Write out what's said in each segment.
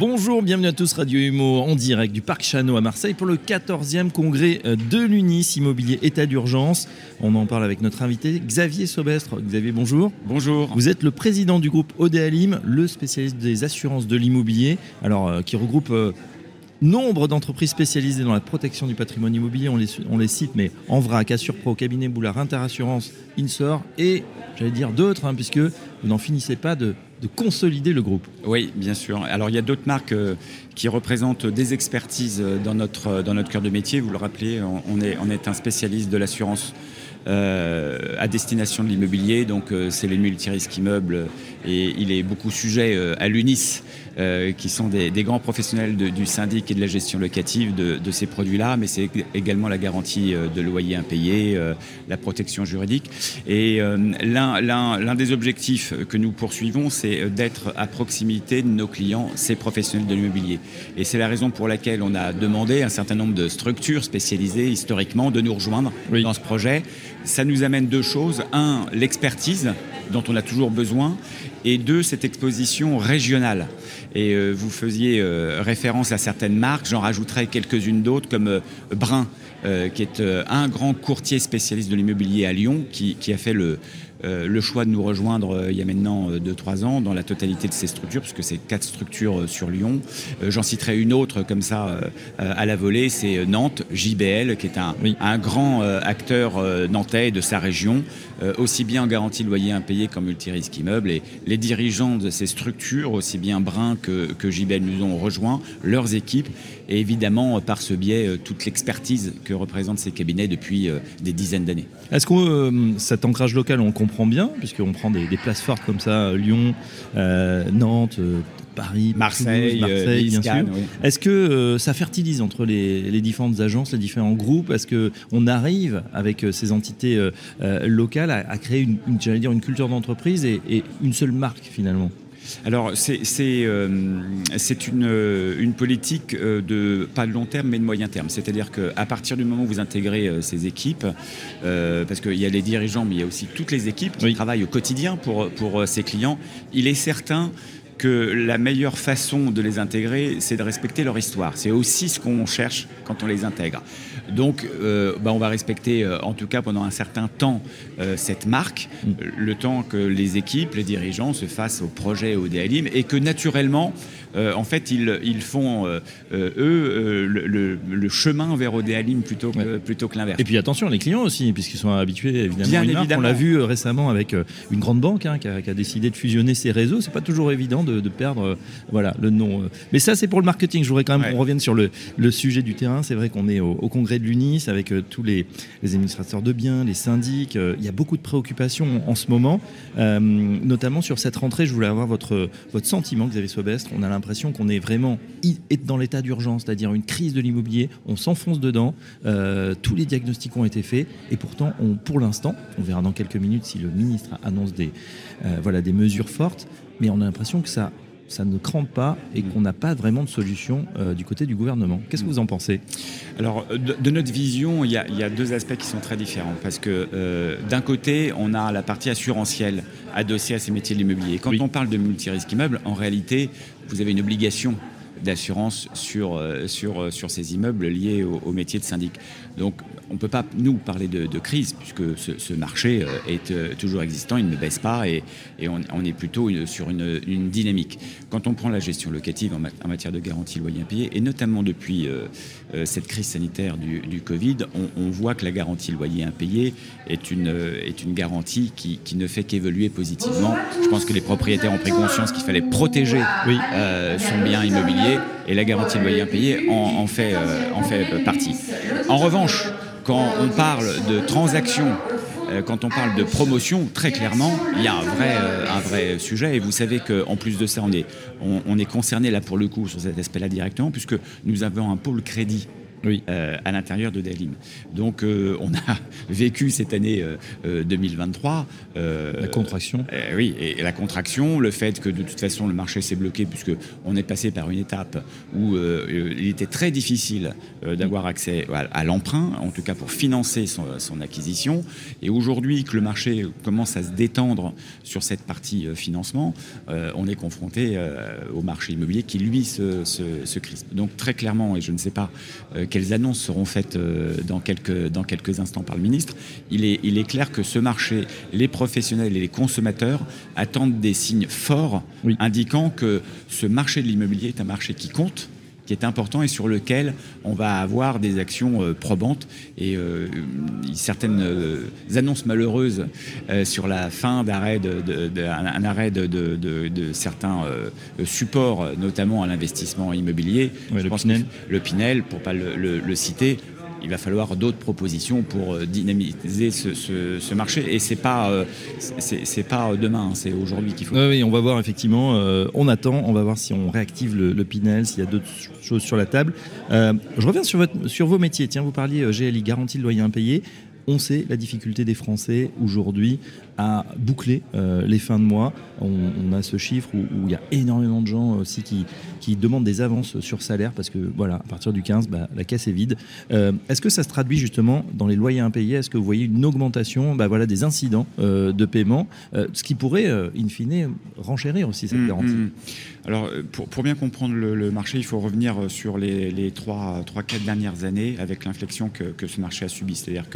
Bonjour, bienvenue à tous Radio Humo en direct du Parc Chano à Marseille pour le 14e congrès de l'UNIS Immobilier État d'urgence. On en parle avec notre invité Xavier Sobestre. Xavier, bonjour. Bonjour. Vous êtes le président du groupe Odéalim, le spécialiste des assurances de l'immobilier, alors euh, qui regroupe euh, nombre d'entreprises spécialisées dans la protection du patrimoine immobilier. On les, on les cite, mais en vrac, Assurepro, Cabinet Boulard, Interassurance, Insor et j'allais dire d'autres, hein, puisque vous n'en finissez pas de de consolider le groupe. Oui, bien sûr. Alors il y a d'autres marques euh, qui représentent des expertises euh, dans notre, euh, dans notre cœur de métier. Vous le rappelez, on est, on est un spécialiste de l'assurance à destination de l'immobilier. Donc euh, c'est les multirisques immeubles et il est beaucoup sujet euh, à l'UNIS, qui sont des, des, grands professionnels de, du syndic et de la gestion locative de, de ces produits-là, mais c'est également la garantie de loyer impayé, la protection juridique. Et l'un des objectifs que nous poursuivons, c'est d'être à proximité de nos clients, ces professionnels de l'immobilier. Et c'est la raison pour laquelle on a demandé à un certain nombre de structures spécialisées historiquement de nous rejoindre oui. dans ce projet ça nous amène deux choses. Un, l'expertise dont on a toujours besoin, et deux, cette exposition régionale. Et euh, vous faisiez euh, référence à certaines marques, j'en rajouterai quelques-unes d'autres, comme euh, Brun, qui est un grand courtier spécialiste de l'immobilier à Lyon, qui, qui, a fait le, euh, le choix de nous rejoindre euh, il y a maintenant 2-3 euh, ans dans la totalité de ces structures, puisque c'est quatre structures sur Lyon. J'en citerai une autre comme ça à la volée, c'est Nantes, JBL, qui est un, oui. un grand acteur nantais de sa région, aussi bien en garantie de loyer impayé qu'en multirisque immeuble. Et les dirigeants de ces structures, aussi bien Brun que, que JBL, nous ont rejoint, leurs équipes, et évidemment par ce biais toute l'expertise que représentent ces cabinets depuis des dizaines d'années. Est-ce que euh, cet ancrage local, on comprend bien, puisqu'on prend des, places fortes comme ça, Lyon, euh, Nantes, euh, Paris, Marseille, Toulouse, Marseille bien sûr. Oui. Est-ce que euh, ça fertilise entre les, les, différentes agences, les différents groupes? Est-ce qu'on arrive, avec euh, ces entités euh, locales, à, à, créer une, une, dire, une culture d'entreprise et, et une seule marque finalement? Alors, c'est euh, une, une, politique euh, de, pas de long terme, mais de moyen terme. C'est-à-dire qu'à partir du moment où vous intégrez euh, ces équipes, euh, parce qu'il y a les dirigeants, mais il y a aussi toutes les équipes qui oui. travaillent au quotidien pour, pour ces clients, il est certain que la meilleure façon de les intégrer, c'est de respecter leur histoire. C'est aussi ce qu'on cherche quand on les intègre. Donc, euh, bah, on va respecter, euh, en tout cas pendant un certain temps, euh, cette marque, mm. le temps que les équipes, les dirigeants se fassent au projet au DALIM et que naturellement, en fait, ils, ils font, eux, le, le, le, chemin vers Odéalim plutôt que, ouais. plutôt que l'inverse. Et puis attention, les clients aussi, puisqu'ils sont habitués évidemment Bien à une marque. On l'a vu récemment avec une grande banque hein, qui, a, qui, a, décidé de fusionner ses réseaux. C'est pas toujours évident de, de perdre voilà, le nom. Mais ça, c'est pour le marketing. Je voudrais quand même ouais. qu'on revienne sur le, le sujet du terrain. C'est vrai qu'on est au, au congrès de l'UNIS avec euh, tous les, les, administrateurs de biens, les syndics. Euh, il y a beaucoup de préoccupations en, en ce moment, euh, notamment sur cette rentrée. Je voulais avoir votre, votre sentiment, Xavier Sobestre. On a l'impression qu'on est vraiment dans l'état d'urgence, c'est-à-dire une crise de l'immobilier. On s'enfonce dedans. Euh, tous les diagnostics ont été faits et pourtant, on, pour l'instant, on verra dans quelques minutes si le ministre annonce des, euh, voilà, des mesures fortes, mais on a l'impression que ça ça ne crampe pas et qu'on n'a pas vraiment de solution euh, du côté du gouvernement. Qu'est-ce que vous en pensez? Alors, de, de, notre vision, il y, a, il y, a, deux aspects qui sont très différents. Parce que euh, d'un côté, on a la partie assurantielle adossée à ces métiers de l'immobilier. Quand oui. on parle de multirisque immeuble, en réalité, vous avez une obligation d'assurance sur, euh, sur, sur ces immeubles liés au, au métier de syndic. Donc, on ne peut pas, nous, parler de, de crise, puisque ce, ce marché euh, est euh, toujours existant, il ne baisse pas, et, et on, on, est plutôt une, sur une, une, dynamique. Quand on prend la gestion locative en, ma en matière de garantie loyer impayé, et notamment depuis euh, euh, cette crise sanitaire du, du Covid, on, on, voit que la garantie loyer impayé est une, est une garantie qui, qui ne fait qu'évoluer positivement. Je pense que les propriétaires ont pris conscience qu'il fallait protéger oui. son bien immobilier, et la garantie loyer impayé en, en, fait, en fait partie. En revanche, quand on parle de transactions, euh, quand on parle de promotion, très clairement, il y a un vrai, euh, un vrai sujet. Et vous savez qu'en plus de ça, on est, on est concerné là pour le coup sur cet aspect-là directement, puisque nous avons un pôle crédit à l'intérieur de Dalim. Donc on a vécu cette année 2023. la contraction. oui, et, la contraction, le fait que de toute façon le marché s'est bloqué puisque on est passé par une étape où il était très difficile d'avoir accès à, l'emprunt, en tout cas pour financer son, son acquisition. Et aujourd'hui que le marché commence à se détendre sur cette partie financement, on est confronté au marché immobilier qui lui se, se, crispe. Donc très clairement, et je ne sais pas euh, quelles annonces seront faites euh, dans, quelques, dans quelques instants par le ministre, il est, il est clair que ce marché, les professionnels et les consommateurs attendent des signes forts indiquant que ce marché de l'immobilier est un marché qui compte qui est important et sur lequel on va avoir des actions euh, probantes et euh, certaines euh, annonces malheureuses sur la fin d'arrêt de, un, arrêt de, certains supports, notamment à l'investissement immobilier. le, Pinel. le Pinel, pour pas le citer, il va falloir d'autres propositions pour euh, dynamiser ce, marché. Et c'est pas, euh, pas demain, hein, c'est aujourd'hui qu'il faut. Oui, on va voir effectivement. Euh, on attend, on va voir si on réactive le, Pinel, s'il y a d'autres choses sur la table. je reviens sur, votre, sur vos métiers. Tiens, vous parliez GLI, garantie de loyer impayé. On sait la difficulté des Français aujourd'hui à boucler euh, les fins de mois. On, a ce chiffre où, il y a énormément de gens aussi qui, qui, demandent des avances sur salaire parce que voilà, à partir du 15, bah, la caisse est vide. Euh, est-ce que ça se traduit justement dans les loyers impayés? Est-ce que vous voyez une augmentation bah, voilà, des incidents euh, de paiement, ce qui pourrait, in fine, renchérir aussi cette mmh, garantie? Mmh. Alors, pour, bien comprendre le, marché, il faut revenir sur les, les 3-4 dernières années avec l'inflexion que, que, ce marché a subi. C'est-à-dire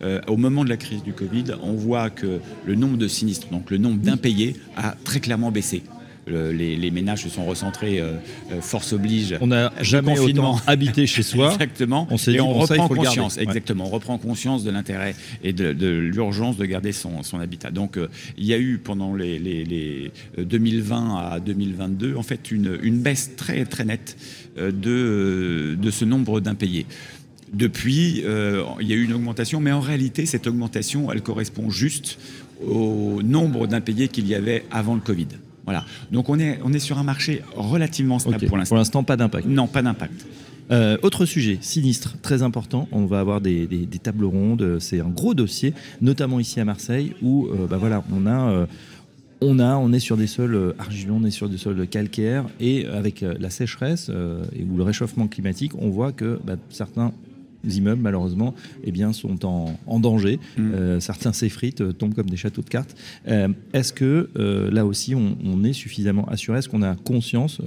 qu'au moment de la crise du Covid, on voit que le nombre de sinistres, donc le nombre d'impayés, a très clairement baissé. les, ménages se sont recentrés, euh, euh, force oblige. On n'a jamais autant habité chez soi. exactement. On et on reprend conscience. Exactement. On reprend conscience de l'intérêt et de, l'urgence de garder son, habitat. Donc, euh, il y a eu pendant les, 2020 à 2022, en fait, une, baisse très très nette de, de ce nombre d'impayés. Depuis, il y a eu une augmentation, mais en réalité, cette augmentation, elle correspond juste au nombre d'impayés qu'il y avait avant le Covid. Voilà. Donc on est, on est sur un marché relativement stable pour l'instant. Pour l'instant, pas d'impact. Non, pas d'impact. Euh, autre sujet, sinistre, très important. On va avoir des, tables rondes. C'est un gros dossier, notamment ici à Marseille, où euh, bah voilà, on a. Euh, on, a, on est sur des sols argileux, on est sur des sols calcaires, et avec la sécheresse et, ou le réchauffement climatique, on voit que bah, certains immeubles, malheureusement, eh bien, sont en, danger. Mm. Euh, certains s'effritent, euh, tombent comme des châteaux de cartes. Euh, est-ce que là aussi, on, est suffisamment assuré? Est-ce qu'on a conscience,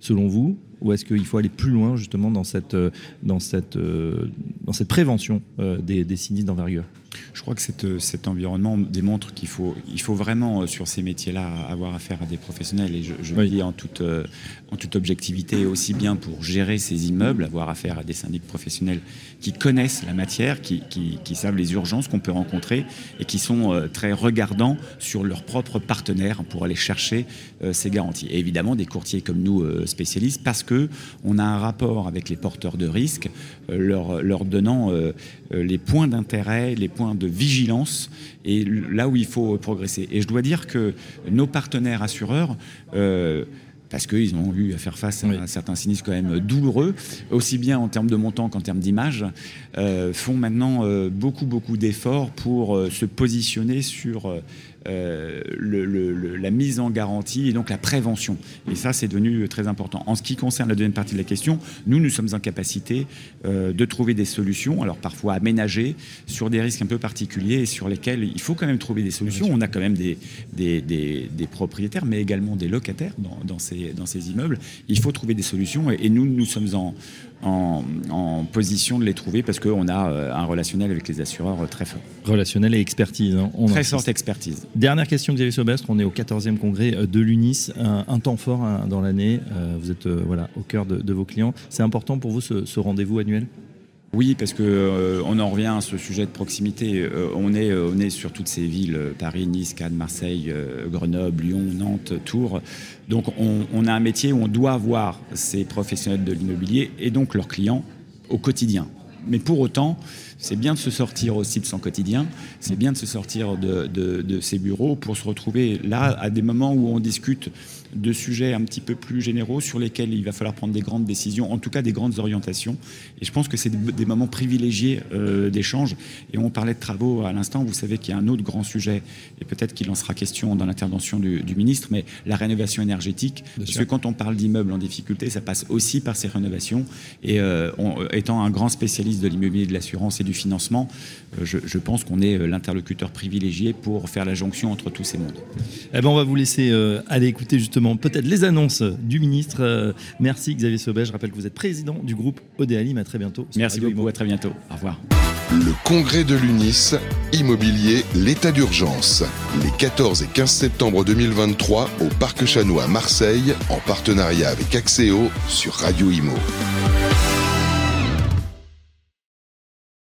selon vous, ou est-ce qu'il faut aller plus loin justement dans cette, dans cette, dans cette prévention des, des sinistres d'envergure? Je crois que euh, cet environnement démontre qu'il faut, il faut vraiment, euh, sur ces métiers-là, avoir affaire à des professionnels. Et je, le dis en toute, euh, en toute objectivité, aussi bien pour gérer ces immeubles, avoir affaire à des syndics professionnels qui connaissent la matière, qui, qui, savent les urgences qu'on peut rencontrer et qui sont très regardants sur leurs propres partenaires pour aller chercher ces garanties. Et évidemment, des courtiers comme nous, spécialistes, parce que on a un rapport avec les porteurs de risques, leur, leur donnant les points d'intérêt, les points de vigilance et là où il faut progresser. Et je dois dire que nos partenaires assureurs, euh, parce qu'ils ont eu à faire face à certains sinistres quand même douloureux, aussi bien en termes de montant qu'en termes d'image, euh, font maintenant euh, beaucoup, beaucoup d'efforts pour se positionner sur euh, le, la mise en garantie et donc la prévention. Et ça, c'est devenu très important. En ce qui concerne la deuxième partie de la question, nous, nous sommes en capacité euh, de trouver des solutions, alors parfois aménagées, sur des risques un peu particuliers et sur lesquels il faut quand même trouver des solutions. On a quand même des, des, des, propriétaires, mais également des locataires dans, dans, ces, dans ces immeubles. Il faut trouver des solutions et, et nous, nous sommes en, en, position de les trouver parce qu'on a euh, un relationnel avec les assureurs euh, très fort. Relationnel et expertise. Hein. très forte expertise. Dernière question, Xavier Sobestre. On est au 14e congrès euh, de l'UNIS, un, temps fort hein, dans l'année. Vous êtes voilà, au cœur de, vos clients. C'est important pour vous ce rendez-vous annuel? Oui, parce que euh, on en revient à ce sujet de proximité. Euh, on, est, euh, on est sur toutes ces villes, Paris, Nice, Cannes, Marseille, Grenoble, Lyon, Nantes, Tours. Donc on, a un métier où on doit voir ces professionnels de l'immobilier et donc leurs clients au quotidien. Mais pour autant, c'est bien de se sortir aussi de son quotidien, c'est bien de se sortir de, de ses bureaux pour se retrouver là à des moments où on discute de sujets un petit peu plus généraux sur lesquels il va falloir prendre des grandes décisions, en tout cas des grandes orientations. Et je pense que c'est des moments privilégiés euh, d'échange. Et on parlait de travaux à l'instant. Vous savez qu'il y a un autre grand sujet, et peut-être qu'il en sera question dans l'intervention du, ministre, mais la rénovation énergétique. parce que quand on parle d'immeubles en difficulté, ça passe aussi par ces rénovations. Et euh, étant un grand spécialiste de l'immobilier, de l'assurance et du financement, euh, je, pense qu'on est l'interlocuteur privilégié pour faire la jonction entre tous ces mondes. Eh ben, on va vous laisser aller écouter justement peut-être les annonces du ministre. Euh, merci Xavier Saubet. Je rappelle que vous êtes président du groupe Odéalim. À très bientôt. Merci beaucoup. À très bientôt. Au revoir. Le congrès de l'UNIS, immobilier, l'état d'urgence. Les 14 et 15 septembre 2023 au Parc Chanois à Marseille, en partenariat avec Axéo sur Radio Imo.